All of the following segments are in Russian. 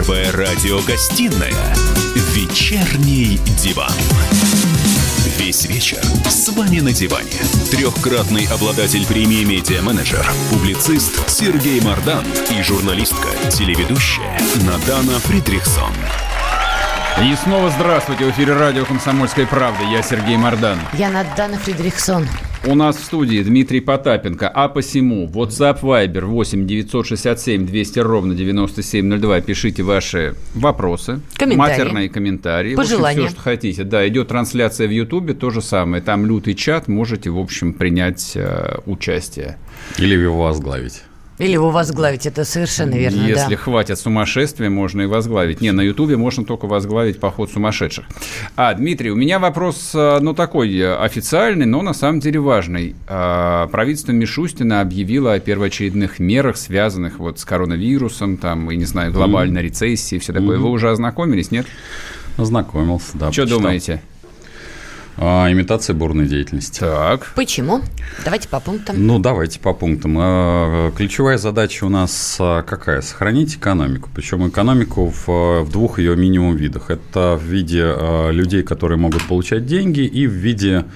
Первая радиогостинная «Вечерний диван». Весь вечер с вами на диване. Трехкратный обладатель премии «Медиа-менеджер», публицист Сергей Мардан и журналистка, телеведущая Надана Фридрихсон. И снова здравствуйте. В эфире радио «Комсомольская правда». Я Сергей Мордан. Я Надана Фридрихсон. У нас в студии Дмитрий Потапенко. А посему WhatsApp Viber 8 967 200 ровно 9702. Пишите ваши вопросы, комментарии. матерные комментарии. Пожелания. В общем, все, что хотите. Да, идет трансляция в Ютубе, то же самое. Там лютый чат, можете, в общем, принять э, участие. Или его возглавить. Или его возглавить, это совершенно верно, Если да. хватит сумасшествия, можно и возглавить. Не, на Ютубе можно только возглавить поход сумасшедших. А, Дмитрий, у меня вопрос, э, ну, такой э, официальный, но на самом деле важный. А, Правительство Мишустина объявило о первоочередных мерах, связанных вот с коронавирусом, там, и, не знаю, глобальной рецессией, все такое. Вы уже ознакомились, нет? Ознакомился, да. Что почитал. думаете? А, имитация бурной деятельности. Так. Почему? Давайте по пунктам. Ну, давайте по пунктам. А, Ключевая задача у нас а, какая? Сохранить экономику. Причем экономику в, в двух ее минимум видах. Это в виде а, людей, которые могут получать деньги, и в виде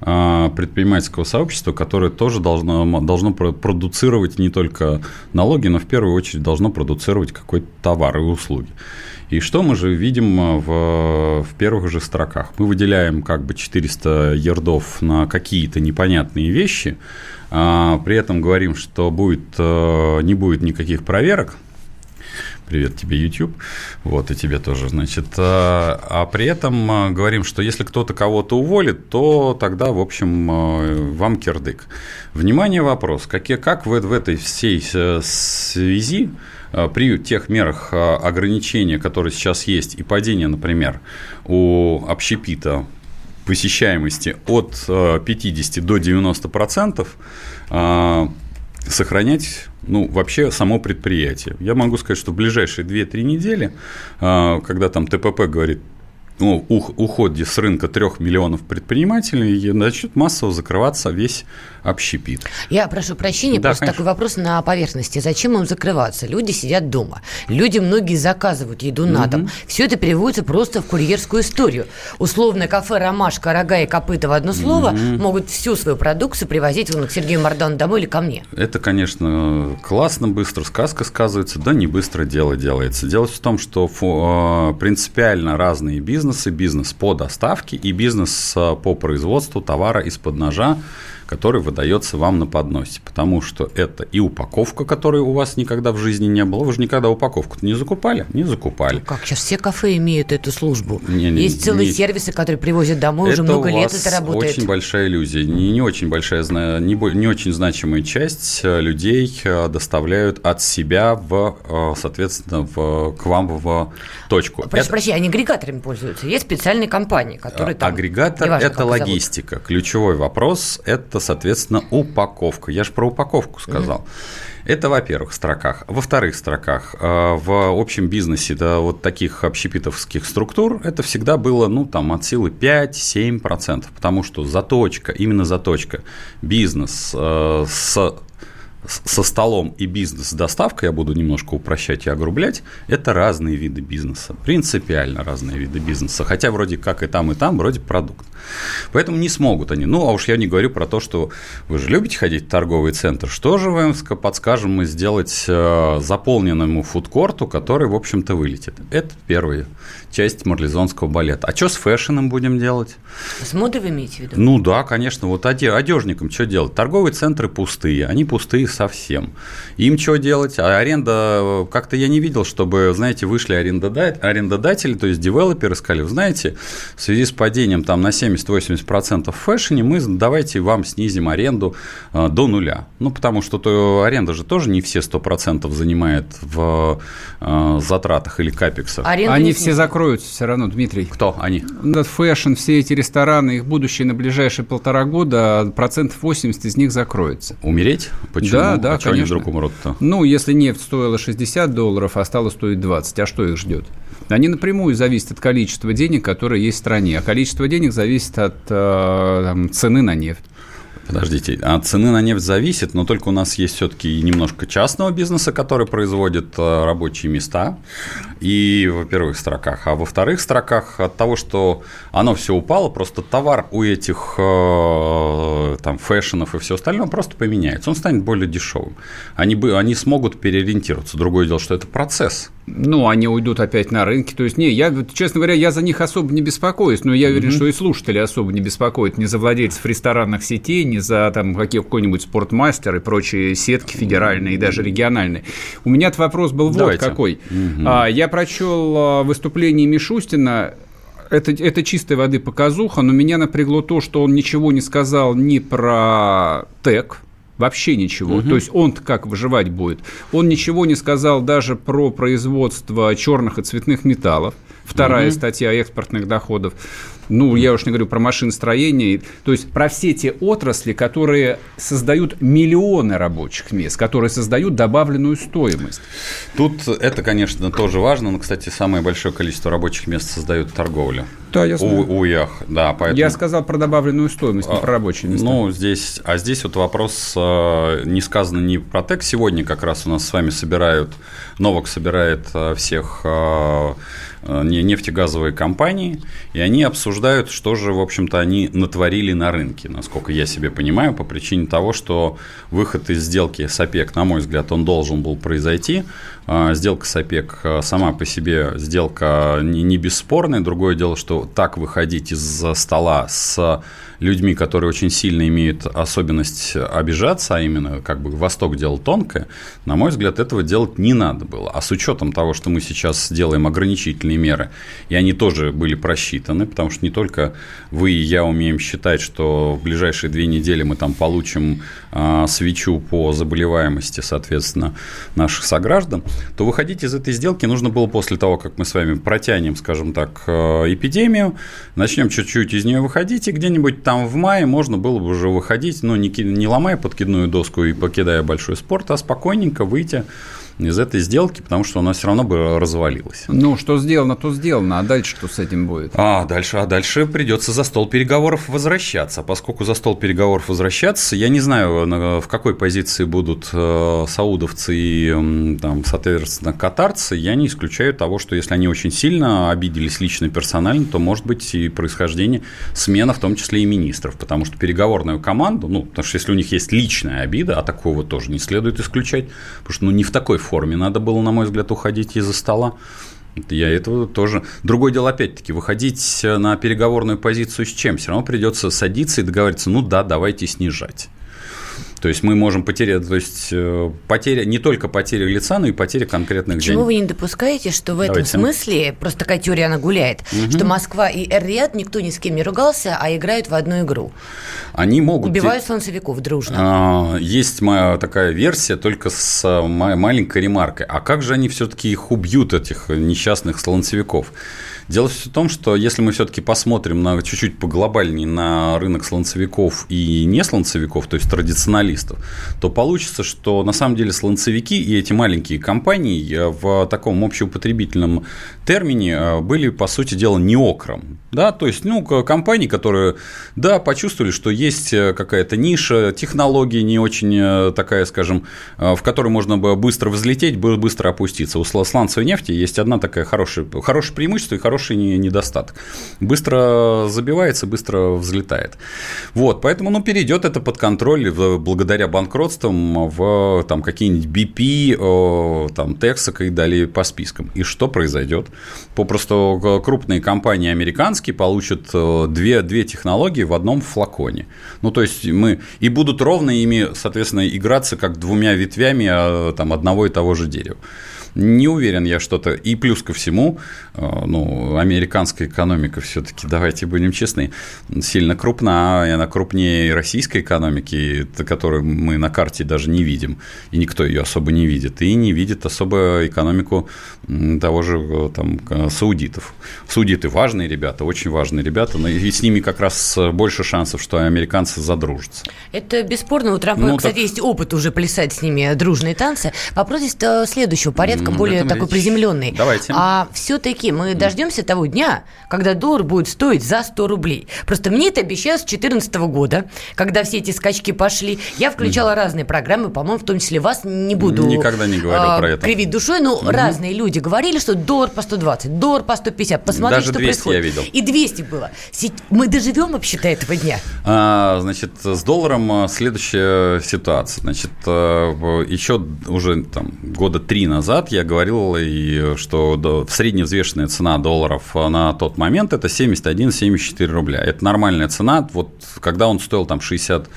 а, предпринимательского сообщества, которое тоже должно, должно про- продуцировать не только налоги, но в первую очередь должно продуцировать какой-то товар и услуги. И что мы же видим а, в, в первых же строках? Мы выделяем как бы 400 ярдов на какие-то непонятные вещи, а при этом говорим, что будет, э, не будет никаких проверок, Привет тебе, YouTube. Вот, и тебе тоже, значит. А, а при этом а, говорим, что если кто-то кого-то уволит, то тогда, в общем, вам кирдык. Внимание, вопрос. Какие, как в, в этой всей э, связи при тех мерах а, ограничения, которые сейчас есть, и падения, например, у общепита посещаемости от э, 50 до 90 процентов, сохранять ну, вообще само предприятие. Я могу сказать, что в ближайшие 2-3 недели, когда там ТПП говорит, ну, ух- уходе с рынка 3 миллионов предпринимателей, начнет массово закрываться весь общепит. Я прошу прощения, Да, просто конечно. такой вопрос на поверхности. Зачем им закрываться? Люди сидят дома. Люди многие заказывают еду на дом. Все это переводится просто в курьерскую историю. Условное кафе «Ромашка», «Рога» и «Копыта» в одно слово могут всю свою продукцию привозить вон, к Сергею Мардану домой или ко мне. Это, конечно, классно, быстро сказка сказывается, да не быстро дело делается. Дело в том, что э, принципиально разные бизнесы, бизнес по доставке и бизнес э, по производству товара из-под ножа, который выдается вам на подносе. Потому что это и упаковка, которой у вас никогда в жизни не было. Вы же никогда упаковку не закупали? Не закупали. Как сейчас все кафе имеют эту службу. Не-не, Есть целые не- сервисы, которые привозят домой, уже Это много лет это работает. очень большая иллюзия. Не, не очень большая, не, не очень значимая часть э, людей э, доставляют от себя в, э, соответственно, в, к вам в точку. Прошу Это- прощения, они агрегаторами пользуются. Есть специальные компании, которые там... А, Агрегатор неважно, это их зовут. логистика. Ключевой вопрос это, соответственно, упаковка. Я же про упаковку сказал. Это, во-первых, в строках. Во-вторых, строках. э, В общем бизнесе да, вот таких общепитовских структур это всегда было, ну, там, от силы 5-7%, потому что заточка, именно заточка, бизнес э, с со столом и бизнес с доставкой, я буду немножко упрощать и огрублять, это разные виды бизнеса, принципиально разные виды бизнеса, хотя вроде как и там, и там вроде продукт. Поэтому не смогут они. Ну, а уж я не говорю про то, что вы же любите ходить в торговый центр. Что же вам ска- подскажем мы сделать э, заполненному фудкорту, который, в общем-то, вылетит? Это первая часть марлезонского балета. А что с фэшеном будем делать? С модой вы имеете в виду? Ну да, конечно. Вот оде- одежникам что делать? Торговые центры пустые, они пустые совсем. Им что делать? А аренда, как-то я не видел, чтобы, знаете, вышли арендода- арендодатели, то есть девелоперы сказали, вы знаете, в связи с падением там на 70-80% в фэшне, мы давайте вам снизим аренду э, до нуля. Ну, потому что то аренда же тоже не все 100% занимает в э, затратах или капексах. Аренду Они все закроются все равно, Дмитрий. Кто они? Fashion, все эти рестораны, их будущее на ближайшие полтора года, процентов 80 из них закроется. Умереть? Почему? Да, да, а что они конечно. вдруг умрут-то? Ну, если нефть стоила 60 долларов, а стала стоить 20, а что их ждет? Они напрямую зависят от количества денег, которые есть в стране, а количество денег зависит от э, там, цены на нефть. Подождите, от цены на нефть зависит, но только у нас есть все-таки немножко частного бизнеса, который производит э, рабочие места, и в первых строках. А во вторых строках от того, что оно все упало, просто товар у этих э, там фэшенов и все остальное просто поменяется. Он станет более дешевым. Они, бы, они смогут переориентироваться. Другое дело, что это процесс. Ну, они уйдут опять на рынки. То есть, не, я, честно говоря, я за них особо не беспокоюсь, но я уверен, mm-hmm. что и слушатели особо не беспокоят ни за владельцев ресторанных сетей, ни за там какой-нибудь спортмастер и прочие сетки федеральные и даже региональные. У меня вопрос был Давайте. вот какой. Mm-hmm. Я прочел а, выступление Мишустина это, это чистой воды показуха, но меня напрягло то, что он ничего не сказал ни про ТЭК, Вообще ничего. Угу. То есть он как выживать будет. Он ничего не сказал даже про производство черных и цветных металлов. Вторая угу. статья экспортных доходов. Ну, я уж не говорю про машиностроение. То есть про все те отрасли, которые создают миллионы рабочих мест, которые создают добавленную стоимость. Тут это, конечно, тоже важно. Но, кстати, самое большое количество рабочих мест создают торговля. Да, я знаю. У, УЯХ, да, поэтому... Я сказал про добавленную стоимость, не а, про рабочие места. Ну, здесь, а здесь вот вопрос э, не сказано не про ТЭК. Сегодня как раз у нас с вами собирают, Новок собирает э, всех Э, нефтегазовые компании, и они обсуждают, что же, в общем-то, они натворили на рынке, насколько я себе понимаю, по причине того, что выход из сделки с ОПЕК, на мой взгляд, он должен был произойти. А, сделка с ОПЕК э, сама по себе сделка не бесспорная. Другое дело, что так выходить из стола с людьми, которые очень сильно имеют особенность обижаться, а именно как бы Восток делал тонкое, на мой взгляд, этого делать не надо было. А с учетом того, что мы сейчас делаем ограничительные меры, и они тоже были просчитаны, потому что не только вы и я умеем считать, что в ближайшие две недели мы там получим свечу по заболеваемости, соответственно, наших сограждан, то выходить из этой сделки нужно было после того, как мы с вами протянем, скажем так, э, эпидемию, начнем чуть-чуть из нее выходить, и где-нибудь там в мае можно было бы уже выходить, ну, не, не ломая подкидную доску и покидая большой спорт, а спокойненько выйти из этой сделки, потому что у нас все равно бы развалилось. Ну, что сделано, то сделано, а дальше что с этим будет? А дальше, а дальше придется за стол переговоров возвращаться. Поскольку за стол переговоров возвращаться, я не знаю, в какой позиции будут э, саудовцы и, там, соответственно, катарцы, я не исключаю того, что если они очень сильно обиделись лично персонально, то может быть и происхождение смена, в том числе и министров, потому что переговорную команду, ну, потому что если у них есть личная обида, а такого тоже не следует исключать, потому что ну, не в такой форме надо было, на мой взгляд, уходить из-за стола. Я этого тоже. Другое дело, опять-таки, выходить на переговорную позицию с чем? Все равно придется садиться и договориться, ну да, давайте снижать. То есть мы можем потерять, то есть э, потеря, не только потеря лица, но и потеря конкретных Почему денег. вы не допускаете, что в этом Давайте. смысле, просто такая теория, она гуляет, угу. что Москва и Эр-Рияд никто ни с кем не ругался, а играют в одну игру? Они могут... Убивают слонцевиков дружно. А, есть моя такая версия, только с а, маленькой ремаркой. А как же они все-таки их убьют, этих несчастных слонцевиков? Дело в том, что если мы все-таки посмотрим на чуть-чуть поглобальнее на рынок слонцевиков и не слонцевиков, то есть традиционалистов, то получится, что на самом деле слонцевики и эти маленькие компании э, в таком общеупотребительном термине э, были, по сути дела, не окром. Да, то есть, ну, компании, которые, да, почувствовали, что есть э, какая-то ниша, технология не очень такая, скажем, в которой можно бы быстро взлететь, быстро опуститься. У сланцевой нефти есть одна такая хорошая, хорошее преимущество и хорошая хороший недостаток. Быстро забивается, быстро взлетает. Вот, поэтому, ну, перейдет это под контроль благодаря банкротствам в там какие-нибудь BP, там, Texaco и далее по спискам. И что произойдет? Попросту крупные компании американские получат две, две технологии в одном флаконе. Ну, то есть мы и будут ровно ими, соответственно, играться как двумя ветвями а, там, одного и того же дерева. Не уверен я что-то. И плюс ко всему, э, ну, американская экономика все-таки, давайте будем честны, сильно крупна, и она крупнее российской экономики, которую мы на карте даже не видим, и никто ее особо не видит, и не видит особо экономику того же э, там, саудитов. Саудиты важные ребята, очень важные ребята, но и с ними как раз больше шансов, что американцы задружатся. Это бесспорно. У Трампа, ну, кстати, так... есть опыт уже плясать с ними дружные танцы. Вопрос здесь следующего порядка немножко более такой речь. приземленный. Давайте. А все-таки мы дождемся того дня, когда доллар будет стоить за 100 рублей. Просто мне это обещают с 2014 года, когда все эти скачки пошли. Я включала mm. разные программы, по-моему, в том числе вас не буду Никогда не говорил а, про это. кривить душой, но mm разные люди говорили, что доллар по 120, доллар по 150. Посмотрите, Даже что 200 происходит. я видел. И 200 было. Мы доживем вообще до этого дня? А, значит, с долларом а, следующая ситуация. Значит, а, еще уже там, года три назад я говорил, и, что средневзвешенная цена долларов на тот момент это 71-74 рубля. Это нормальная цена. Вот когда он стоил там 60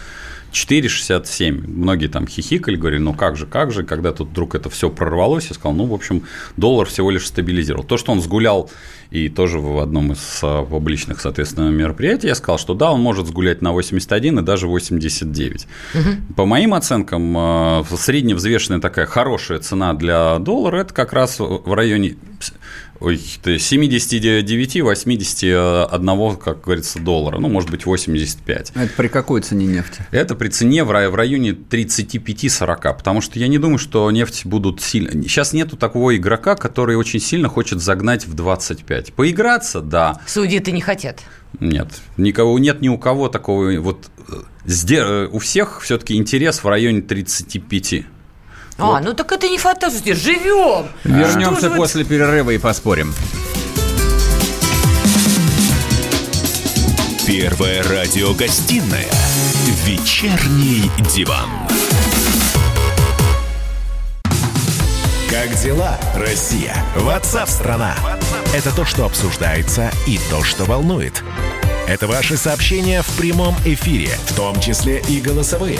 4,67. Многие там хихикали, говорили, ну как же, как же, когда тут вдруг это все прорвалось, я сказал, ну, в общем, доллар всего лишь стабилизировал. То, что он сгулял и тоже в одном из а, публичных, соответственно, мероприятий я сказал, что да, он может сгулять на 81 и даже 89. Угу. По моим оценкам, а, средневзвешенная такая хорошая цена для доллара – это как раз в районе Ой, 79-81, как говорится, доллара. Ну, может быть, 85. А это при какой цене нефти? Это при цене в районе 35-40. Потому что я не думаю, что нефть будут сильно... Сейчас нету такого игрока, который очень сильно хочет загнать в 25. Поиграться, да. Судьи-то не хотят. Нет, никого нет ни у кого такого. Вот э, э, у всех все-таки интерес в районе 35. А, вот. ну так это не фантазия, живем. Вернемся после вы... перерыва и поспорим. Первая радиогостинная «Вечерний диван». Как дела, Россия? Ватсап-страна! Это то, что обсуждается и то, что волнует. Это ваши сообщения в прямом эфире, в том числе и голосовые.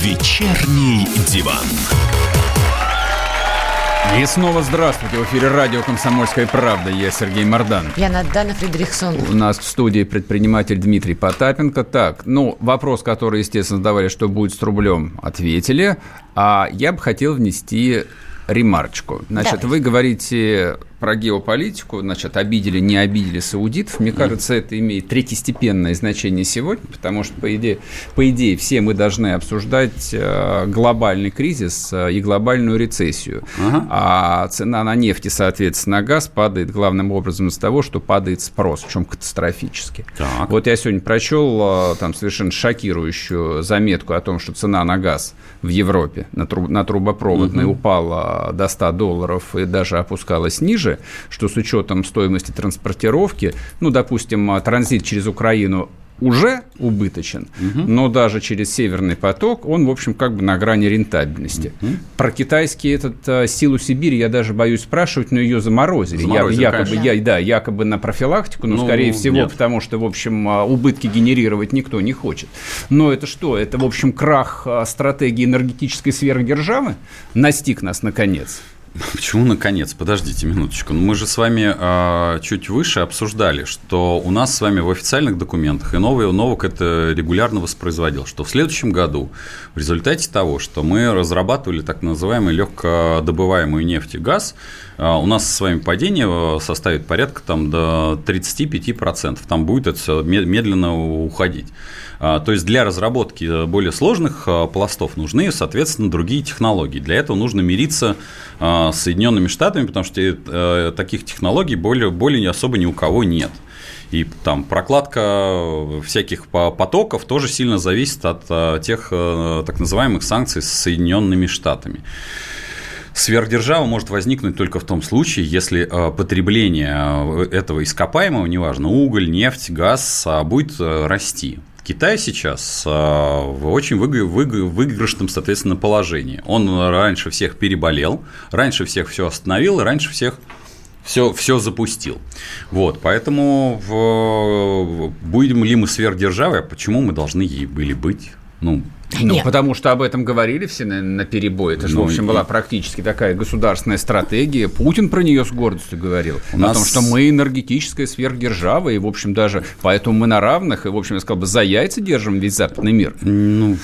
«Вечерний диван». И снова здравствуйте. В эфире радио «Комсомольская правда». Я Сергей Мордан. Я Надана Фредериксон. У нас в студии предприниматель Дмитрий Потапенко. Так, ну, вопрос, который, естественно, задавали, что будет с рублем, ответили. А я бы хотел внести ремарочку. Значит, Давай. вы говорите про геополитику, значит, обидели, не обидели саудитов. Мне кажется, это имеет третьестепенное значение сегодня, потому что, по идее, по идее все мы должны обсуждать э, глобальный кризис э, и глобальную рецессию. Ага. А цена на нефть и, соответственно, на газ падает главным образом из-за того, что падает спрос, причем катастрофически. Так. Вот я сегодня прочел э, там совершенно шокирующую заметку о том, что цена на газ в Европе на, труб, на трубопроводной угу. упала до 100 долларов и даже опускалась ниже, ниже, что с учетом стоимости транспортировки, ну, допустим, а, транзит через Украину уже убыточен, угу. но даже через Северный поток он, в общем, как бы на грани рентабельности. Угу. Про китайский этот а, силу Сибири я даже боюсь спрашивать, но ее заморозили. заморозили я, якобы, я, да, якобы на профилактику, но, ну, скорее всего, нет. потому что, в общем, а, убытки генерировать никто не хочет. Но это что? Это, в общем, крах стратегии энергетической сверхдержавы настиг нас наконец. Почему наконец? Подождите минуточку. Ну, мы же с вами э, чуть выше обсуждали, что у нас с вами в официальных документах, и новый Новок это регулярно воспроизводил, что в следующем году в результате того, что мы разрабатывали так называемый легкодобываемую нефть и газ, э, у нас с вами падение составит порядка там, до 35%. Там будет это медленно уходить. А, то есть для разработки более сложных а, пластов нужны, соответственно, другие технологии. Для этого нужно мириться а, с Соединенными Штатами, потому что э, таких технологий более, более особо ни у кого нет. И там прокладка всяких потоков тоже сильно зависит от тех э, так называемых санкций с Соединенными Штатами. Сверхдержава может возникнуть только в том случае, если э, потребление этого ископаемого, неважно, уголь, нефть, газ, будет расти. Китай сейчас а, в очень выигрышном, соответственно, положении. Он раньше всех переболел, раньше всех все остановил, раньше всех все, все запустил. Вот, поэтому в, будем ли мы сверхдержавой, а почему мы должны ей были быть? Ну, Ну, Нет. потому что об этом говорили все на, на перебой. Это же, ну, в общем, была практически такая государственная стратегия. Путин про нее с гордостью говорил. У нас... О том, что мы энергетическая сверхдержава, и, в общем, даже поэтому мы на равных, и, в общем, я сказал бы, за яйца держим весь западный мир. Ну,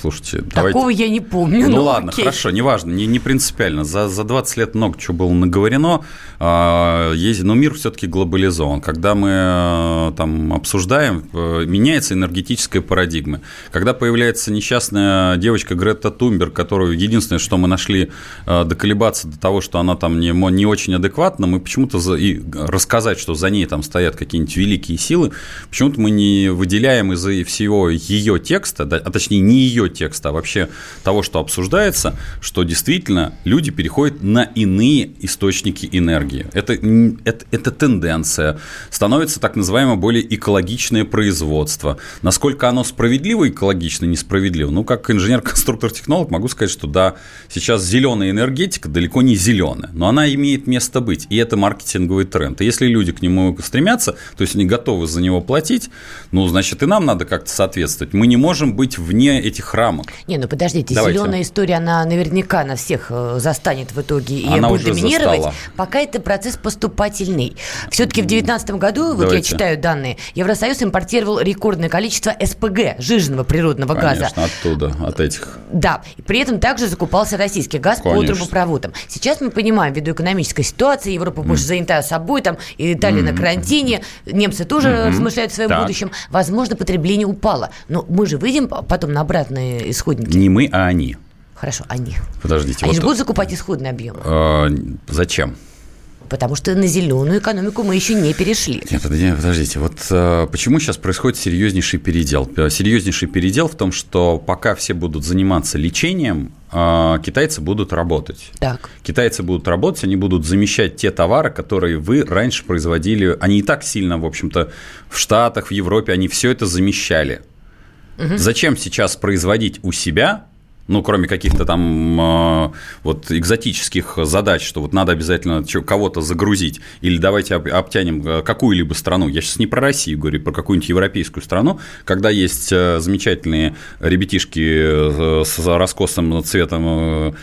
слушайте, Такого давайте... я не помню. Ну, ну ладно, окей. хорошо, неважно, не, не принципиально. За, за 20 лет много чего было наговорено. А, есть, но мир все-таки глобализован. Когда мы э, там обсуждаем, э, меняется энергетическая парадигма. Когда появляется несчастная девочка Грета Тумберг, которую единственное, что мы нашли э, доколебаться до того, что она там не, не очень адекватна, мы почему-то за, и рассказать, что за ней там стоят какие-нибудь великие силы, почему-то мы не выделяем из-за всего ее текста, да, а точнее не ее текста, а вообще того, что обсуждается, что действительно люди переходят на иные источники энергии. Это, это, это тенденция. Становится так называемое более экологичное производство. Насколько оно справедливо экологично, несправедливо? Ну, как инженер-конструктор-технолог могу сказать, что да, сейчас зеленая энергетика далеко не зеленая, но она имеет место быть, и это маркетинговый тренд. И если люди к нему стремятся, то есть они готовы за него платить, ну, значит, и нам надо как-то соответствовать. Мы не можем быть вне этих рамок. Не, ну подождите, Давайте. зеленая история, она наверняка на всех э, застанет в итоге и она будет доминировать. Застала. Пока это процесс поступательный. Все-таки в 2019 году, вот я читаю данные, Евросоюз импортировал рекордное количество СПГ, жиженного природного Конечно, газа. Оттуда, от этих. Да, при этом также закупался российский газ Конечно. по трубопроводам. Сейчас мы понимаем, ввиду экономической ситуации, Европа больше mm. занята собой, там, Италия mm. на карантине, немцы тоже mm-hmm. размышляют о своем так. будущем. Возможно, потребление упало. Но мы же выйдем потом на обратные исходники. Не мы, а они. Хорошо, они. Подождите. Они вот же будут закупать исходный объем. А, зачем? Потому что на зеленую экономику мы еще не перешли. Нет, подождите, вот э, почему сейчас происходит серьезнейший передел? Э, серьезнейший передел в том, что пока все будут заниматься лечением, э, китайцы будут работать. Так. Китайцы будут работать, они будут замещать те товары, которые вы раньше производили. Они и так сильно, в общем-то, в Штатах, в Европе, они все это замещали. Угу. Зачем сейчас производить у себя ну, кроме каких-то там э, вот экзотических задач, что вот надо обязательно кого-то загрузить, или давайте обтянем э, какую-либо страну. Я сейчас не про Россию говорю, про какую-нибудь европейскую страну, когда есть э, замечательные ребятишки с раскосым цветом,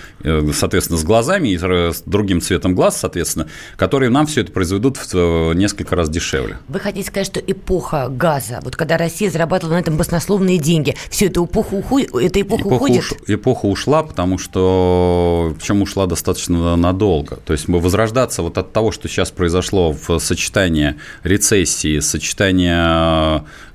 соответственно, с глазами и с другим цветом глаз, соответственно, которые нам все это произведут в несколько раз дешевле. Вы хотите сказать, что эпоха газа, вот когда Россия зарабатывала на этом баснословные деньги, все это эпоха уходит, эта эпоха, эпоха уходит? Уш эпоха ушла, потому что, причем ушла достаточно надолго. То есть мы возрождаться вот от того, что сейчас произошло в сочетании рецессии, сочетании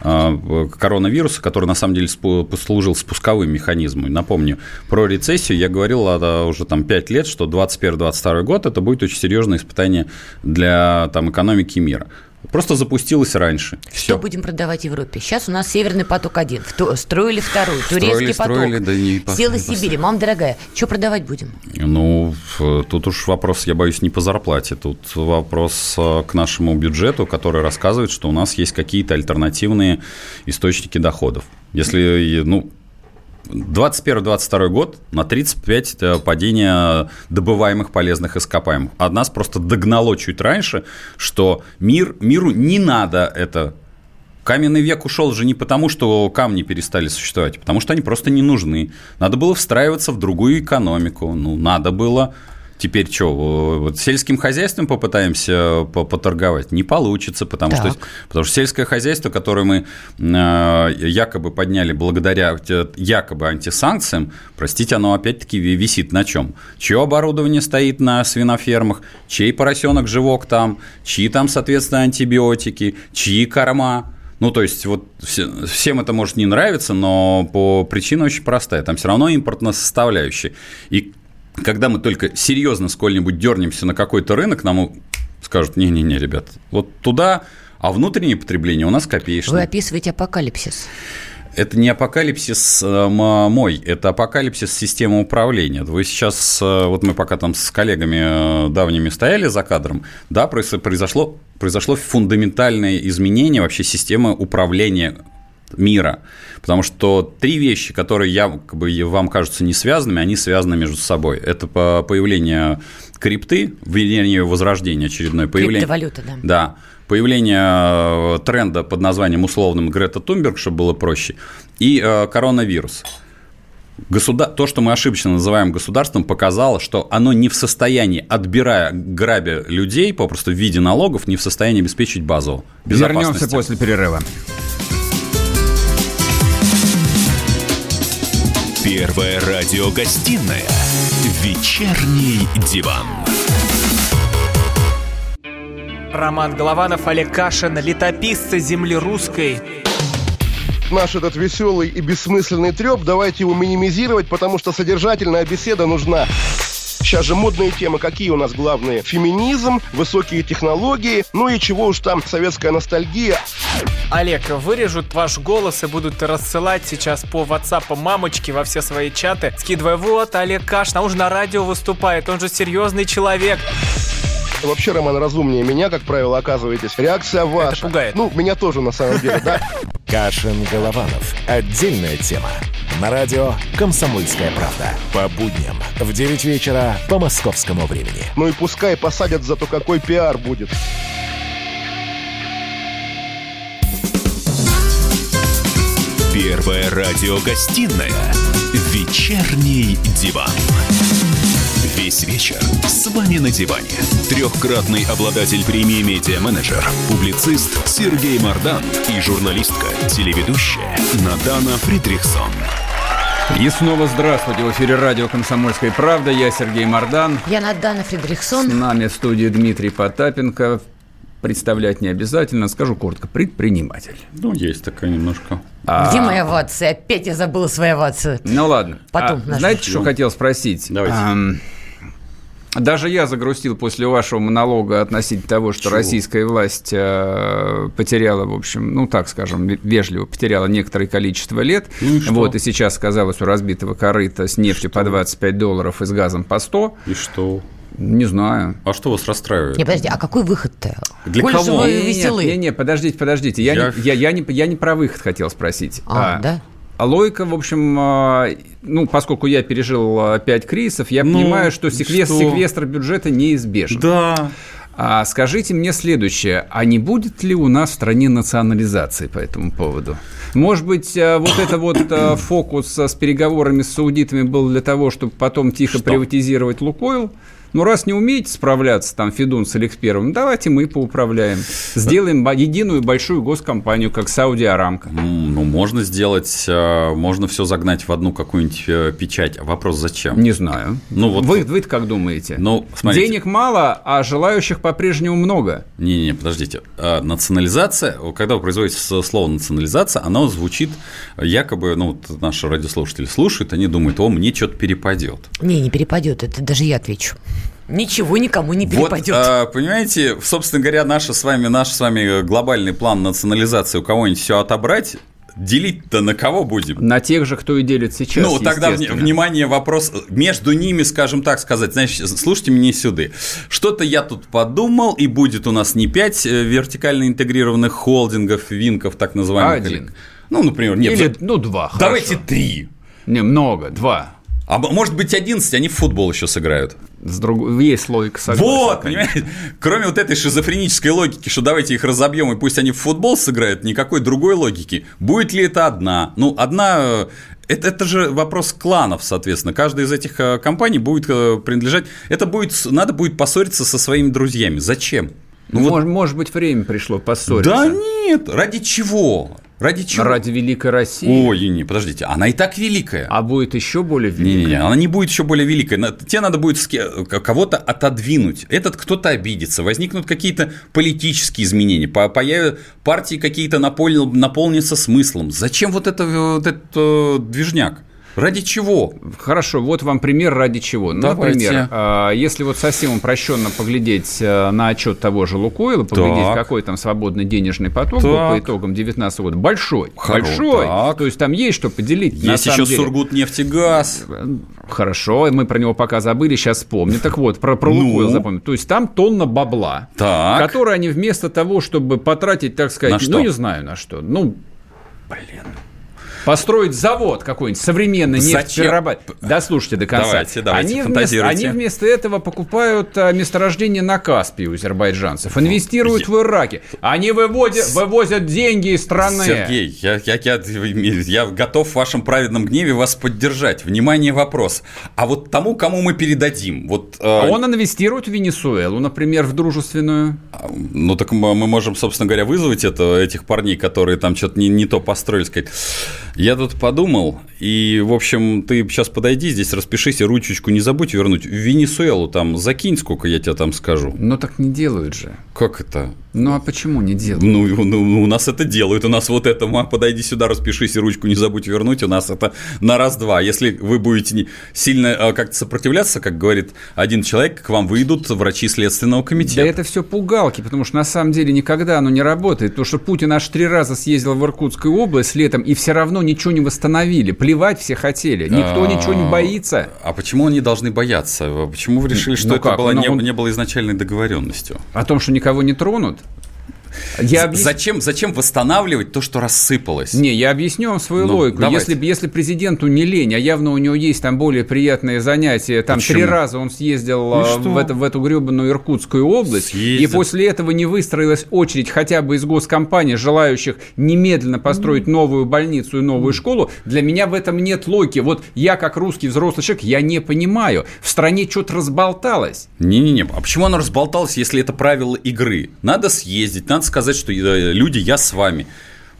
э, коронавируса, который на самом деле послужил спусковым механизмом. Напомню, про рецессию я говорил уже там 5 лет, что 2021-2022 год это будет очень серьезное испытание для там, экономики мира. Просто запустилась раньше. Что Все. будем продавать Европе? Сейчас у нас Северный поток-1. Строили второй. Турецкий строили, поток. Да не Села Сибири. Мам, дорогая, что продавать будем? Ну, тут уж вопрос, я боюсь, не по зарплате. Тут вопрос э, к нашему бюджету, который рассказывает, что у нас есть какие-то альтернативные источники доходов. Если, ну, 21-22 год на 35 э, падения добываемых полезных ископаемых. А нас просто догнало чуть раньше, что мир, миру не надо это Каменный век ушел же не потому, что камни перестали существовать, а потому что они просто не нужны. Надо было встраиваться в другую экономику. Ну, надо было Теперь что, вот сельским хозяйством попытаемся поторговать? Не получится, потому что, потому что сельское хозяйство, которое мы а, якобы подняли благодаря якобы антисанкциям, простите, оно опять-таки висит на чем? Чье оборудование стоит на свинофермах, чей поросенок живок там, чьи там, соответственно, антибиотики, чьи корма. Ну, то есть, вот всем это может не нравиться, но по причине очень простая. Там все равно импортная составляющая. И когда мы только серьезно сколь-нибудь дернемся на какой-то рынок, нам скажут, не-не-не, ребят, вот туда, а внутреннее потребление у нас копеечное. Вы описываете апокалипсис. Это не апокалипсис э, мой, это апокалипсис системы управления. Вы сейчас, э, вот мы пока там с коллегами э, давними стояли за кадром, да, произошло, произошло фундаментальное изменение вообще системы управления мира. Потому что три вещи, которые я, как бы, вам кажутся не связанными, они связаны между собой. Это появление крипты, вернее, возрождение очередное. Появление, Криптовалюта, да. Да. Появление э, тренда под названием условным Грета Тунберг, чтобы было проще, и э, коронавирус. Государ... То, что мы ошибочно называем государством, показало, что оно не в состоянии, отбирая, грабя людей, попросту в виде налогов, не в состоянии обеспечить базу Вернемся после перерыва. Первая радиогостинная «Вечерний диван». Роман Голованов, Олег Кашин, летописцы земли русской. Наш этот веселый и бессмысленный треп, давайте его минимизировать, потому что содержательная беседа нужна. Сейчас же модные темы какие у нас главные? Феминизм, высокие технологии, ну и чего уж там, советская ностальгия. Олег, вырежут ваш голос и будут рассылать сейчас по WhatsApp мамочки во все свои чаты, скидывая, вот, Олег Кашин, а он же на радио выступает, он же серьезный человек. Вообще, Роман, разумнее меня, как правило, оказываетесь. Реакция ваша. Это пугает. Ну, меня тоже, на самом деле, да. Кашин-Голованов. Отдельная тема. На радио «Комсомольская правда». По будням в 9 вечера по московскому времени. Ну и пускай посадят, зато какой пиар будет. Первая радиогостинная «Вечерний диван». Весь вечер с вами на диване. Трехкратный обладатель премии «Медиа-менеджер», публицист Сергей Мардан и журналистка, телеведущая Надана Фридрихсон. И снова здравствуйте. В эфире радио «Комсомольская правда». Я Сергей Мордан. Я Надана С Фридрихсон. нами в студии Дмитрий Потапенко. Представлять не обязательно. Скажу коротко. Предприниматель. Ну, есть такая немножко. А, Где моя овация? Опять я забыла свою овацию. Ну ладно. Потом А, знаете, что хотел спросить? Давайте. Ам, Даже я загрустил после вашего монолога относительно того, что Чего? российская власть э, потеряла, в общем, ну так скажем, ве- вежливо потеряла некоторое количество лет. Ну и что? вот, и сейчас сказалось у разбитого корыта с нефтью по 25 долларов и с газом по 100. И что? Не знаю. А что вас расстраивает? Не, подожди, а какой выход-то? Для Коль же кого? вы Не, веселы. Не, не, подождите, подождите. Я, Я- Не, я, я не, я не про выход хотел спросить. А, да? А логика, в общем, а, ну, поскольку я пережил а, пять кризисов, я Ну, понимаю, что секвестр, что? секвестр бюджета неизбежен. Да. А скажите мне следующее, а не будет ли у нас в стране национализации по этому поводу? Может быть, а, вот это вот фокус с переговорами с саудитами был для того, чтобы потом тихо Что? приватизировать Лукойл? Ну, раз не умеете справляться, там, Федун с Аликперовым, давайте мы поуправляем. Сделаем единую большую госкомпанию, как Сауди Арамка. М, Ну, можно сделать, э, можно все загнать в одну какую-нибудь э, печать. А Вопрос зачем? Не знаю. Ну, вот- вы, вы как думаете? Ну, смотрите. Денег мало, а желающих по-прежнему много. Не-не, подождите. А, Национализация, когда вы производите слово национализация, оно звучит э, якобы, ну, вот наши радиослушатели слушают, они думают, о, мне что-то перепадет. Не, не перепадет, это даже я отвечу. Ничего никому не Вот, перепадет. а, понимаете, собственно говоря, наша с вами, наш с вами глобальный план национализации у кого-нибудь все отобрать, делить-то на кого будем? На тех же, кто и делит сейчас, ну, тогда, внимание, вопрос между ними, скажем так сказать. Значит, слушайте меня сюда. Что-то я тут подумал, и будет у нас не пять э, вертикально интегрированных холдингов, винков, так называемых. Один. или- Ну, например, нет. Или, за- ну, два, Давайте хорошо. три. Не, много, два. А может быть, 11, они в футбол еще сыграют. С друг... Есть логика, согласен. вот, конечно. понимаете? Кроме вот этой шизофренической логики, что давайте их разобьем и пусть они в футбол сыграют, никакой другой логики. Будет ли это одна? Ну, одна э, это, это же вопрос кланов, соответственно. Каждая из этих э, компаний будет э, принадлежать. Это будет, надо будет поссориться со своими друзьями. Зачем? Ну, вот- Мож- может быть, время пришло поссориться. да нет, ради чего? Ради чего? Ради Великой России. Ой, не, подождите, она и так великая. А будет еще более великой. Не-не-не, она не будет еще более великой. Тебе надо будет кого-то отодвинуть. Этот кто-то обидится. Возникнут какие-то политические изменения. По- появ- Партии какие-то напол- наполнятся смыслом. Зачем вот это вот этот э, движняк? Ради чего? Хорошо, вот вам пример ради чего. Ну, Давайте. например, а, если вот совсем упрощенно поглядеть э, на отчет того же Лукойла, поглядеть, Так. какой там свободный денежный поток был Так. по итогам 2019 года, большой, Хоро- большой. так. То есть там есть что поделить. Есть еще деле. Сургутнефтегаз. Хорошо, мы про него пока забыли, сейчас вспомню. Так вот, про, про Ну? Лукойл. То есть там тонна бабла, Так. который они вместо того, чтобы потратить, так сказать, На что? ну не знаю на что, ну, построить завод какой-нибудь современный Зачем? нефтеперерабатывать. Да, слушайте до конца. Давайте, давайте, они, вместо, они вместо этого покупают а, месторождение на Каспии у азербайджанцев, инвестируют в Ираке. Они выводят, вывозят деньги из страны. Сергей, я, я, я, я готов в вашем праведном гневе вас поддержать. Внимание, вопрос. А вот тому, кому мы передадим, вот... э, А Он инвестирует в Венесуэлу, например, в дружественную. Ну, так мы мы можем, собственно говоря, вызвать это, этих парней, которые там что-то не, не то построили, сказать. Я тут подумал, и, в общем, ты сейчас подойди здесь, распишись, и ручечку не забудь вернуть. В Венесуэлу там закинь, сколько я тебе там скажу. Но так не делают же. Как это? Ну а почему не делают? Ну, ну, у нас это делают, у нас вот это, ма, подойди сюда, распишись, и ручку не забудь вернуть, у нас это на раз-два. Если вы будете не- сильно а, как-то сопротивляться, как говорит один человек, к вам выйдут врачи Следственного комитета. Да это все пугалки, потому что на самом деле никогда оно не работает. Потому что Путин аж три раза съездил в Иркутскую область летом и все равно ничего не восстановили. Плевать все хотели. Никто ничего не боится. А почему они должны бояться? Почему вы решили, что Ну это как? было, Ну, не, он- не было изначальной договоренностью? О том, что никого не тронут. Я объяс- Зачем, зачем восстанавливать то, что рассыпалось? Не, я объясню вам свою Ну, логику. давайте. Если, если президенту не лень, а явно у него есть там более приятные занятия, там Почему? три раза он съездил Ну и а, в, это, в эту гребаную Иркутскую область, и Съездил. после этого не выстроилась очередь хотя бы из госкомпаний, желающих немедленно построить новую больницу и новую школу, для меня в этом нет логики. Вот я, как русский взрослый человек, я не понимаю. В стране что-то разболталось. Не-не-не, а почему оно разболталось, если это правило игры? Надо съездить, надо сказать, что э, люди, я с вами.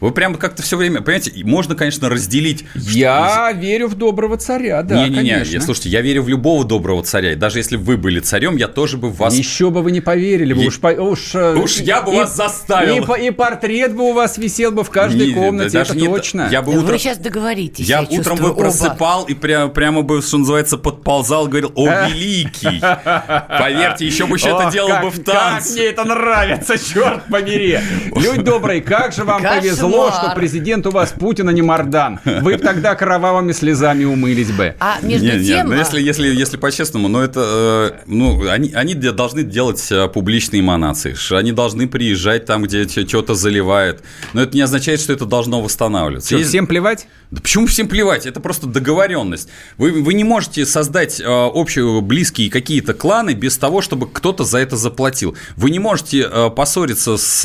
Вы прямо как-то все время, понимаете, и можно, конечно, разделить. что- Я верю в доброго царя, да, Не-не-не, я- слушайте, я верю в любого доброго царя. И даже если бы вы были царем, я тоже бы в вас... Еще бы вы не поверили, бы, Е- уж, по- уж, э, Уж я бы вас заставил. И, и портрет бы у вас висел бы в каждой Не, комнате, даже это не- точно. Я бы Да утром... Вы сейчас договоритесь, Я я, утром бы оба. просыпал и пря- прямо бы, что называется, подползал, говорил, о, великий. Поверьте, еще бы еще это делал как- бы в Как танце. мне это нравится, черт побери. Люди добрые, как же вам Кошмар. Повезло, что президент у вас Путин, а не Мардан. Вы бы тогда кровавыми слезами умылись бы. А между Не, не, тем... ну а, если, если, если по-честному, но это, э, ну, они, они должны делать э, публичные эманации, ш- они должны приезжать там, где что-то заливает, но это не означает, что это должно восстанавливаться. Что, Есть- всем плевать? Да почему всем плевать? Это просто договоренность. Вы, вы не можете создать э, общие близкие какие-то кланы без того, чтобы кто-то за это заплатил. Вы не можете э, поссориться с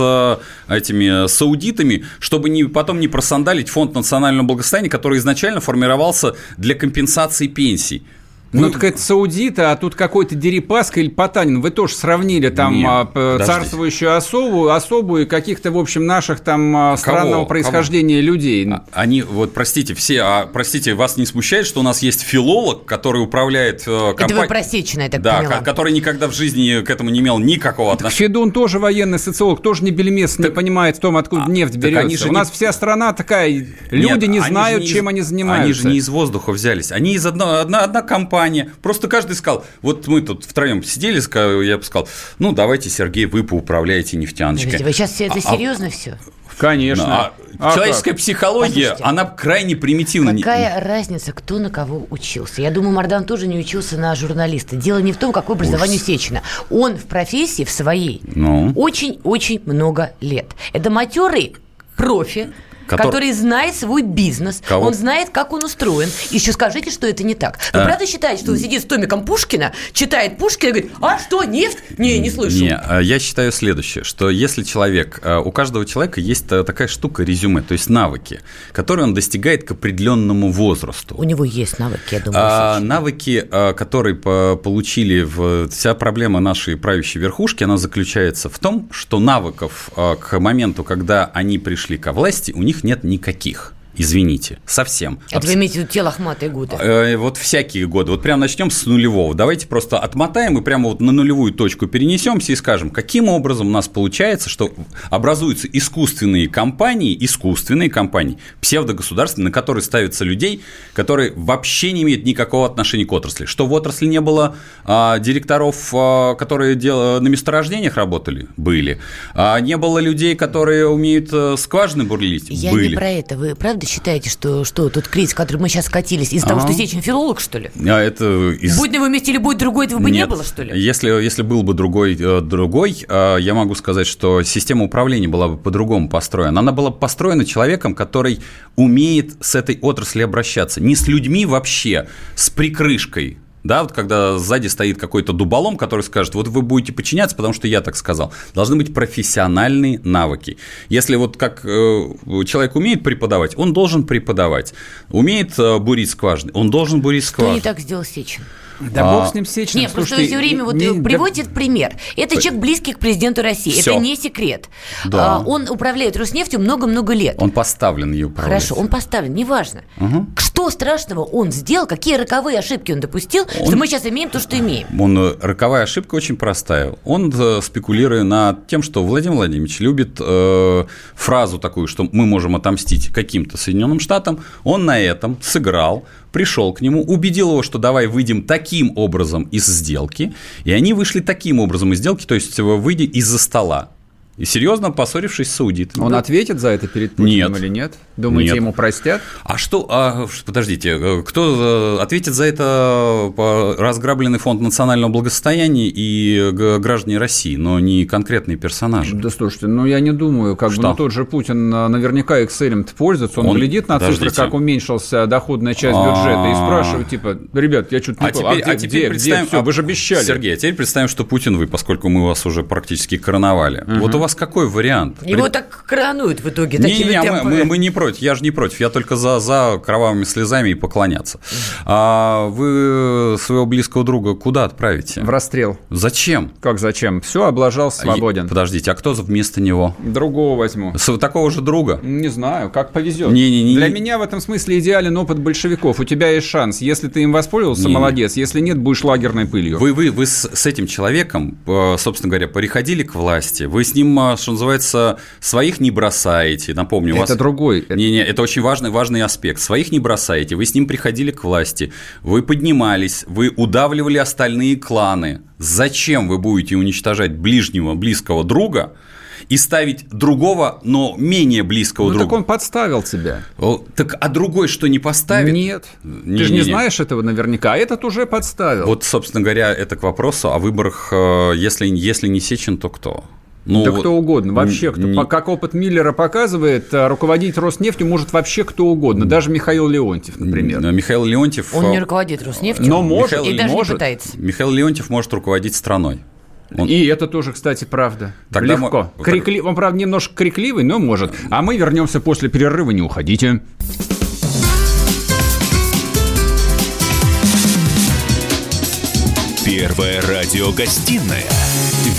э, этими саудитами, чтобы не, потом не просандалить фонд национального благосостояния, который изначально формировался для компенсации пенсий. Ну, так это саудиты, а тут какой-то Дерипаска или Потанин. Вы тоже сравнили там Нет, а, п- подождите. царствующую особу, особу и каких-то, в общем, наших там а, странного Кого? происхождения людей. А- Они, вот, простите, все, а, простите, вас не смущает, что у нас есть филолог, который управляет э, Это вы компанией? про Сечина, я так Да, поняла. ко- который никогда в жизни к этому не имел никакого отношения. Федун тоже военный социолог, тоже не бельмес, не понимает в том, откуда а, нефть берется. они же У нас не- вся страна такая, люди Нет, не знают, не из- чем они занимаются. Они же не из воздуха взялись. Они из одной, одна, одна компания. Просто каждый сказал, вот мы тут втроем сидели, я бы сказал, ну, давайте, Сергей, вы поуправляете нефтяночкой. Вы сейчас это А- а- серьезно все? Конечно. А А человеческая как? психология, Послушайте, она крайне примитивна. Не- Какая разница, кто на кого учился? Я думаю, Мардан тоже не учился на журналиста. Дело не в том, какое образование у Сечина. Он в профессии, в своей, Ну? очень-очень много лет. Это матерый профи, Котор- который знает свой бизнес, Кого? он знает, как он устроен. Еще скажите, что это не так. Вы А. правда считаете, что он сидит с томиком Пушкина, читает Пушкина и говорит, а что, нефть? Не, не слышу. Не, а, я считаю следующее, что если человек, а, у каждого человека есть а, такая штука резюме, то есть навыки, которые он достигает к определенному возрасту. У него есть навыки, я думаю. А, навыки, которые по- получили в... Вся проблема нашей правящей верхушки, она заключается в том, что навыков к моменту, когда они пришли ко власти, у них нет никаких. Извините, совсем. Это вы имеете в виду те лохматые годы. Э, Вот всякие годы. Вот прям начнем с нулевого. Давайте просто отмотаем и прямо вот на нулевую точку перенесемся и скажем, каким образом у нас получается, что образуются искусственные компании, искусственные компании, псевдогосударственные, на которые ставятся людей, которые вообще не имеют никакого отношения к отрасли. Что в отрасли не было а, директоров, а, которые дел- на месторождениях работали? Были. А не было людей, которые умеют а, скважины бурлить? Я Были. не про это. Вы правда вы-то считаете, что, что тот кризис, в который мы сейчас скатились, из-за того, Ага. что Сечин филолог, что ли? А это из... Будь на его месте или будет другой, этого бы не Нет. было, что ли? Если, если был бы другой, э, другой, э, я могу сказать, что система управления была бы по-другому построена. Она была бы построена человеком, который умеет с этой отрасли обращаться. Не с людьми вообще, с прикрышкой. Да, вот когда сзади стоит какой-то дуболом, который скажет, вот вы будете подчиняться, потому что я так сказал. Должны быть профессиональные навыки. Если вот как э, человек умеет преподавать, он должен преподавать. Умеет э, бурить скважины, он должен бурить Что не скважины. так сделал Сечин? Да А, бог с ним Сечиным. Нет, просто все время вот не- э, да- приводите этот пример. Это человек близкий к президенту России. Всё. Это не секрет. Да. А, он управляет Роснефтью много-много лет. Он поставлен ее управлять. Хорошо, он поставлен, неважно. Что страшного он сделал, какие роковые ошибки он допустил, что Он- мы сейчас имеем то, что имеем. Он, э, роковая ошибка очень простая. Он, э, спекулируя над тем, что Владимир Владимирович любит э, фразу такую, что мы можем отомстить каким-то Соединенным Штатам, он на этом сыграл, пришел к нему, убедил его, что давай выйдем таким образом из сделки, и они вышли таким образом из сделки, то есть э, выйдя из-за стола. И серьезно поссорившись с саудитами. Он Да. ответит за это перед Путиным Нет. или нет? Думаете, Нет. ему простят? А что, а, подождите, э, кто э, ответит за это по- разграбленный фонд национального благосостояния и граждане России, но не конкретные персонажи? Да слушайте, ну я не думаю, как бы, Что? ну тот же Путин а, наверняка Excel пользуется, он, Он- глядит на цифры, подождите. как уменьшился доходная часть А. бюджета и спрашивает, типа, ребят, я что-то не А понял, теперь, где, а теперь где, представим, где? Всё, а, вы же обещали. Сергей, а теперь представим, что Путин вы, поскольку мы вас уже практически короновали. Вот у вас какой вариант? Его При- так коронуют в итоге. Не, не, мы, темпами. мы- мы не против, я же не против, я только за, за кровавыми слезами и поклоняться. А вы своего близкого друга куда отправите? В расстрел. Зачем? Как зачем? Все, облажал, свободен. Е- Подождите, а кто вместо него? Другого возьму. С- такого же друга? Не знаю, как повезет. Не-не-не. Для меня в этом смысле идеален опыт большевиков. У тебя есть шанс. Если ты им воспользовался, Не-не. молодец. Если нет, будешь лагерной пылью. Вы, вы, вы с, с этим человеком, э, собственно говоря, переходили к власти. Вы с ним, что называется, своих не бросаете. Напомню, у Это вас... другой. Не-не, это очень важный, важный аспект. Своих не бросаете. Вы с ним приходили к власти. Вы поднимались, вы удавливали остальные кланы. Зачем вы будете уничтожать ближнего, близкого друга и ставить другого, но менее близкого Ну друга? так он подставил тебя. Так, а другой что не поставит? Нет. Не- ты же не, не- не. знаешь этого наверняка, а этот уже подставил. Вот, собственно говоря, это к вопросу о выборах. э, Если, если не Сечин, то кто? Ну, да вот кто угодно, вообще кто. не- Как опыт Миллера показывает, э, руководить Роснефтью может вообще кто угодно, даже Михаил Леонтьев, например. Михаил Леонтьев. Он не э, руководит Роснефтью. Но может, и и даже может. не пытается. Михаил Леонтьев может руководить страной. Он- И это тоже, кстати, правда. Тогда Легко. мы- Крикли- Он, правда, немножко крикливый, но может. А мы вернемся после перерыва, не уходите. Первая радиогостинная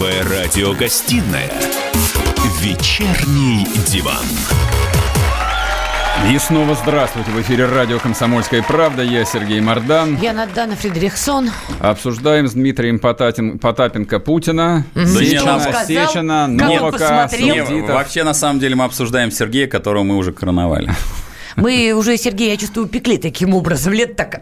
Первая радиогостинная «Вечерний диван». И снова здравствуйте. В эфире радио «Комсомольская правда». Я Сергей Мордан. Я Надана Фредериксон. Обсуждаем с Дмитрием Потатин- Потапенко Путина, не, Сечина, сказал, Сечина, Новака, вообще, на самом деле, мы обсуждаем Сергея, которого мы уже короновали. Мы уже, Сергей, я чувствую, упекли таким образом. Лет так...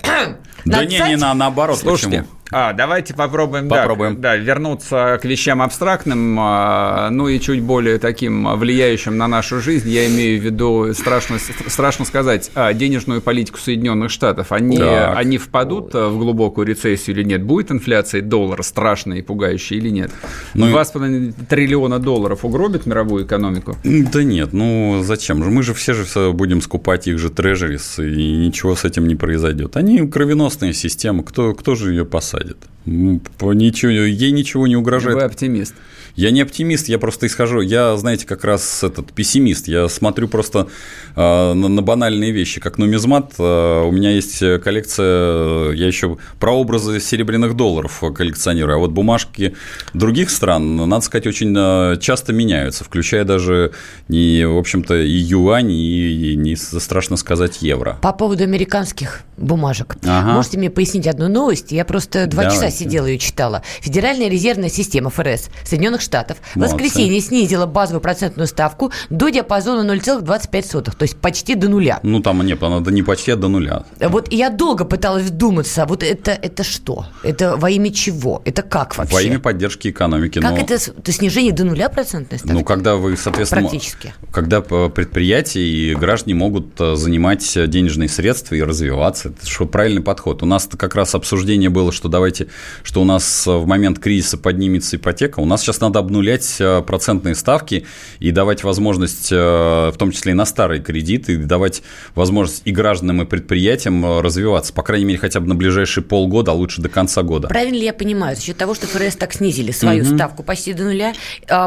Да не, не, на, наоборот, Слушайте, почему? А, давайте попробуем, да, Попробуем. Да, вернуться к вещам абстрактным, а, ну и чуть более таким влияющим на нашу жизнь. Я имею в виду, страшно, страшно сказать, а, денежную политику Соединенных Штатов. Они, Так. они впадут а, в глубокую рецессию или нет? Будет инфляция доллара страшная и пугающая или нет? Ну, Два с половиной триллиона долларов угробит мировую экономику? Да нет, ну зачем же? Мы же все же будем скупать их же трежерис, и ничего с этим не произойдет. Они кровеносная система, кто, кто же ее посадит? Ничего, ей ничего не угрожает. Вы оптимист. Я не оптимист, я просто исхожу. Я, знаете, как раз этот пессимист. Я смотрю просто э, на, на банальные вещи, как нумизмат. Э, у меня есть коллекция, я еще про образы серебряных долларов коллекционирую. А вот бумажки других стран, надо сказать, очень часто меняются, включая даже не, в общем-то, и юань, и, и не страшно сказать евро. По поводу американских бумажек. Ага. Можете мне пояснить одну новость? Я просто два Давайте. часа сидела и читала. Федеральная резервная система ФРС Соединенных Штатов в воскресенье снизила базовую процентную ставку до диапазона 0,25, то есть почти до нуля. Ну, там нет, она не почти, а до нуля. Вот я долго пыталась вдуматься, вот это, это что? Это во имя чего? Это как вообще? Во имя поддержки экономики. Как но... это, это снижение до нуля процентной ставки? Ну, когда вы, соответственно... Практически. Когда предприятия и граждане могут э, занимать денежные средства и развиваться. Это что правильный подход. У нас как раз обсуждение было, что давайте, что у нас в момент кризиса поднимется ипотека. У нас сейчас надо обнулять э, процентные ставки и давать возможность, э, в том числе и на старые кредиты, давать возможность и гражданам, и предприятиям э, развиваться, по крайней мере, хотя бы на ближайшие полгода, а лучше до конца года. Правильно ли я понимаю, за счет того, что ФРС так снизили свою угу. ставку почти до нуля,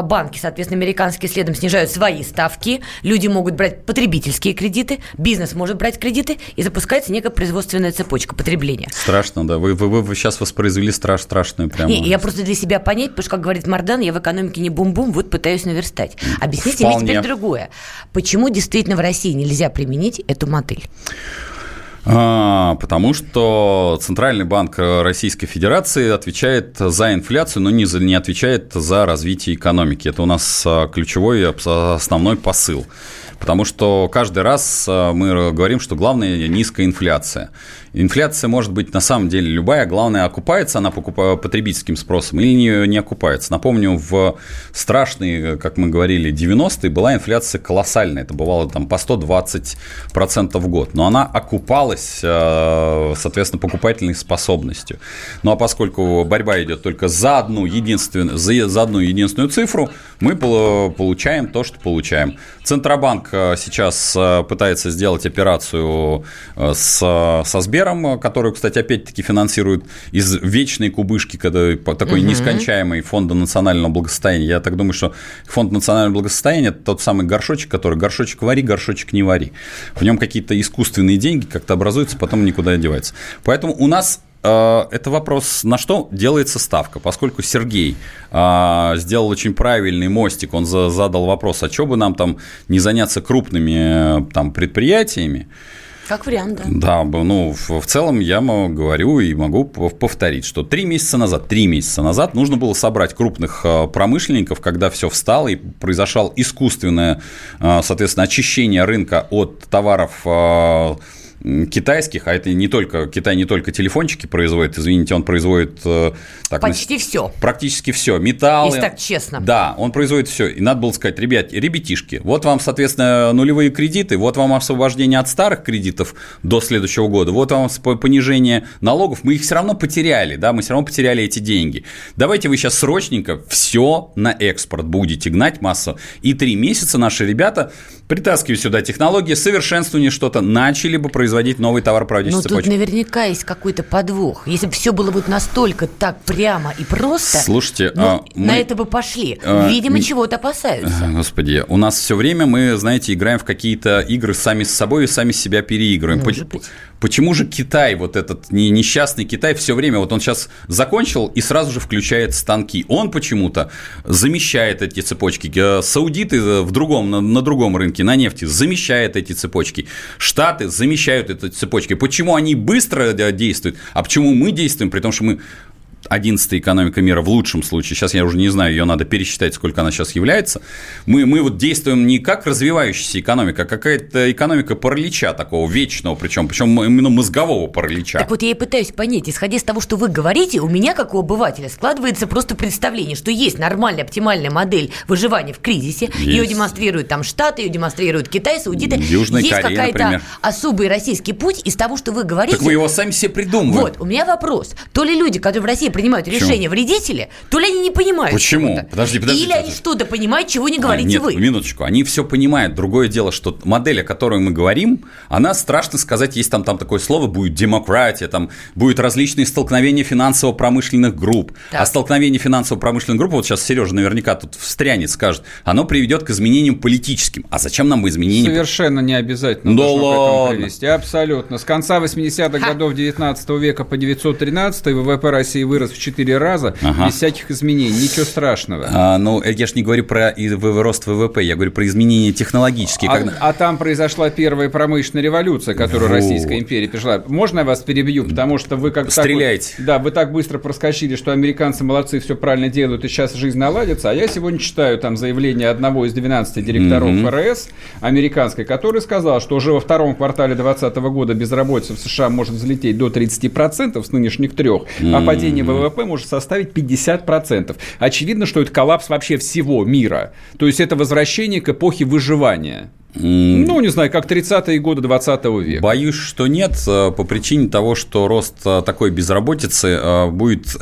банки, соответственно, американские следом снижают свои ставки, люди могут брать потребительские кредиты, бизнес может брать кредиты, и запускается некая производственная цепочка потребления. Страшно, да. Вы, вы, вы сейчас воспроизвели страш, страшную прямо. Не, я просто для себя понять, потому что, как говорит Мардан, я в экономике не бум-бум, вот пытаюсь наверстать. Объясните Вполне. мне теперь другое. Почему действительно в России нельзя применить эту модель? А, потому что Центральный банк Российской Федерации отвечает за инфляцию, но не, за, не отвечает за развитие экономики. Это у нас а, ключевой основной посыл. Потому что каждый раз а, мы говорим, что главное низкая инфляция. Инфляция может быть на самом деле любая, главное, окупается она потребительским спросом или не, не окупается. Напомню, в страшные, как мы говорили, 90-е была инфляция колоссальная, это бывало там по 120% в год, но она окупалась, э, соответственно, покупательной способностью. Ну а поскольку борьба идет только за одну единственную, за, за одну единственную цифру, мы получаем то, что получаем. Центробанк э, сейчас э, пытается сделать операцию с, со Сбером, Сбером, который, кстати, опять-таки финансирует из вечной кубышки, когда такой угу. нескончаемый фонда национального благосостояния. Я так думаю, что фонд национального благосостояния – это тот самый горшочек, который горшочек вари, горшочек не вари. В нем какие-то искусственные деньги как-то образуются, потом никуда не деваются. Поэтому у нас э, это вопрос, на что делается ставка, поскольку Сергей э, сделал очень правильный мостик, он задал вопрос, а что бы нам там не заняться крупными э, там, предприятиями, как вариант, да. Да, ну, в, в целом я говорю и могу повторить, что три месяца назад, три месяца назад нужно было собрать крупных а, промышленников, когда все встало и произошло искусственное, а, соответственно, очищение рынка от товаров а, китайских, а это не только Китай не только телефончики производит, извините, он производит э, так, почти на, все, практически все, металлы. Если так честно. Да, он производит все. И надо было сказать, ребят, ребятишки, вот вам, соответственно, нулевые кредиты, вот вам освобождение от старых кредитов до следующего года, вот вам понижение налогов, мы их все равно потеряли, да, мы все равно потеряли эти деньги. Давайте вы сейчас срочненько все на экспорт будете гнать массу, и три месяца наши ребята притаскивают сюда технологии, совершенствование что-то, начали бы производить новый товар, проводящий Но тут наверняка есть какой-то подвох. Если бы все было бы настолько так прямо и просто, Слушайте, ну, а, мы... на это бы пошли. А, Видимо, не... чего-то опасаются. Господи, у нас все время мы, знаете, играем в какие-то игры сами с собой и сами себя переигрываем. Может быть. Почему же Китай, вот этот несчастный Китай, все время, вот он сейчас закончил и сразу же включает станки. Он почему-то замещает эти цепочки. Э, саудиты в другом, на, на другом рынке, на нефти, замещают эти цепочки. Штаты замещают эти цепочки. Почему они быстро э, действуют, а почему мы действуем, при том, что мы 11 экономика мира в лучшем случае, сейчас я уже не знаю, ее надо пересчитать, сколько она сейчас является, мы, мы вот действуем не как развивающаяся экономика, а какая-то экономика паралича такого вечного, причем, причем именно мозгового паралича. Так вот я и пытаюсь понять, исходя из того, что вы говорите, у меня, как у обывателя, складывается просто представление, что есть нормальная, оптимальная модель выживания в кризисе, есть. ее демонстрируют там Штаты, ее демонстрируют Китай, Саудиты. Южная есть какая-то особый российский путь из того, что вы говорите. Так вы его сами себе придумываете. Вот, у меня вопрос. То ли люди, которые в России принимают Почему? решения вредители, то ли они не понимают Почему? Подожди, подожди, Или они подожди. что-то понимают, чего не А, говорите Нет, вы. минуточку, они все понимают. Другое дело, что модель, о которой мы говорим, она страшно сказать, есть там, там такое слово, будет демократия, там будет различные столкновения финансово-промышленных групп. Так. А столкновение финансово-промышленных групп, вот сейчас Сережа наверняка тут встрянет, скажет, оно приведет к изменениям политическим. А зачем нам изменения? Совершенно не обязательно. Да должно к этому ладно. привести. Абсолютно. С конца 80-х годов 19 века по 913 ВВП России вырос в 4 раза Ага. без всяких изменений. Ничего страшного. А, ну, я же не говорю про рост ВВП, я говорю про изменения технологические. А, когда- а там произошла первая промышленная революция, которую Вот. Российская империя пережила. Можно я вас перебью? Потому что вы как так Стреляйте. да, вы так быстро проскочили, что американцы молодцы, все правильно делают, и сейчас жизнь наладится. А я сегодня читаю там заявление одного из 12 директоров Мгм. ФРС американской, который сказал, что уже во втором квартале 2020 года безработица в США может взлететь до 30% с нынешних трех, а падение ВВП может составить 50%. Очевидно, что это коллапс вообще всего мира. То есть это возвращение к эпохе выживания. Ну, не знаю, как 30-е годы 20 века. Боюсь, что нет, э, по причине того, что рост э, такой безработицы э, будет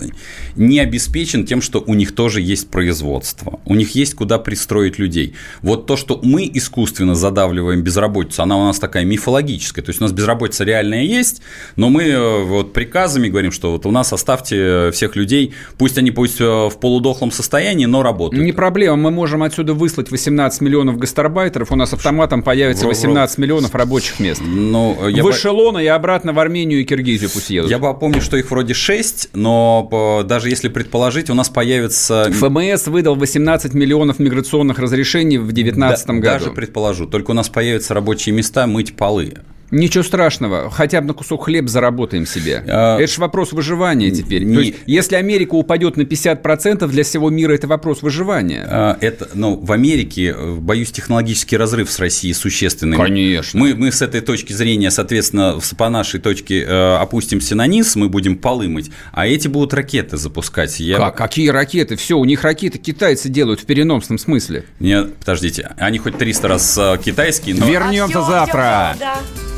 не обеспечен тем, что у них тоже есть производство. У них есть куда пристроить людей. Вот то, что мы искусственно задавливаем безработицу, она у нас такая мифологическая. То есть у нас безработица реальная есть, но мы вот приказами говорим, что вот у нас оставьте всех людей, пусть они пусть в полудохлом состоянии, но работают. Не проблема, мы можем отсюда выслать 18 миллионов гастарбайтеров, у нас автоматом появится Во- во- 18 миллионов рабочих мест. Ну, я в бы- эшелоны и обратно в Армению и Киргизию пусть едут. Я бы помню, что их вроде 6, но по- даже если предположить, у нас появится... ФМС выдал 18 миллионов миграционных разрешений в 2019 Да, году. Даже предположу. Только у нас появятся рабочие места мыть полы. Ничего страшного, хотя бы на кусок хлеба заработаем себе. А, это же вопрос выживания теперь. не- То есть, если Америка упадет на 50%, для всего мира это вопрос выживания. А, Это, ну, в Америке, э, боюсь, технологический разрыв с Россией существенный. Конечно. Мы, мы с этой точки зрения, соответственно, с- по нашей точке э, опустимся на низ, мы будем полы мыть, а эти будут ракеты запускать. Я... Как? Какие ракеты? Все, у них ракеты китайцы делают в переносном смысле. Нет, подождите, они хоть 300 раз э, китайские, но... Вернемся А всё, завтра. всё, да.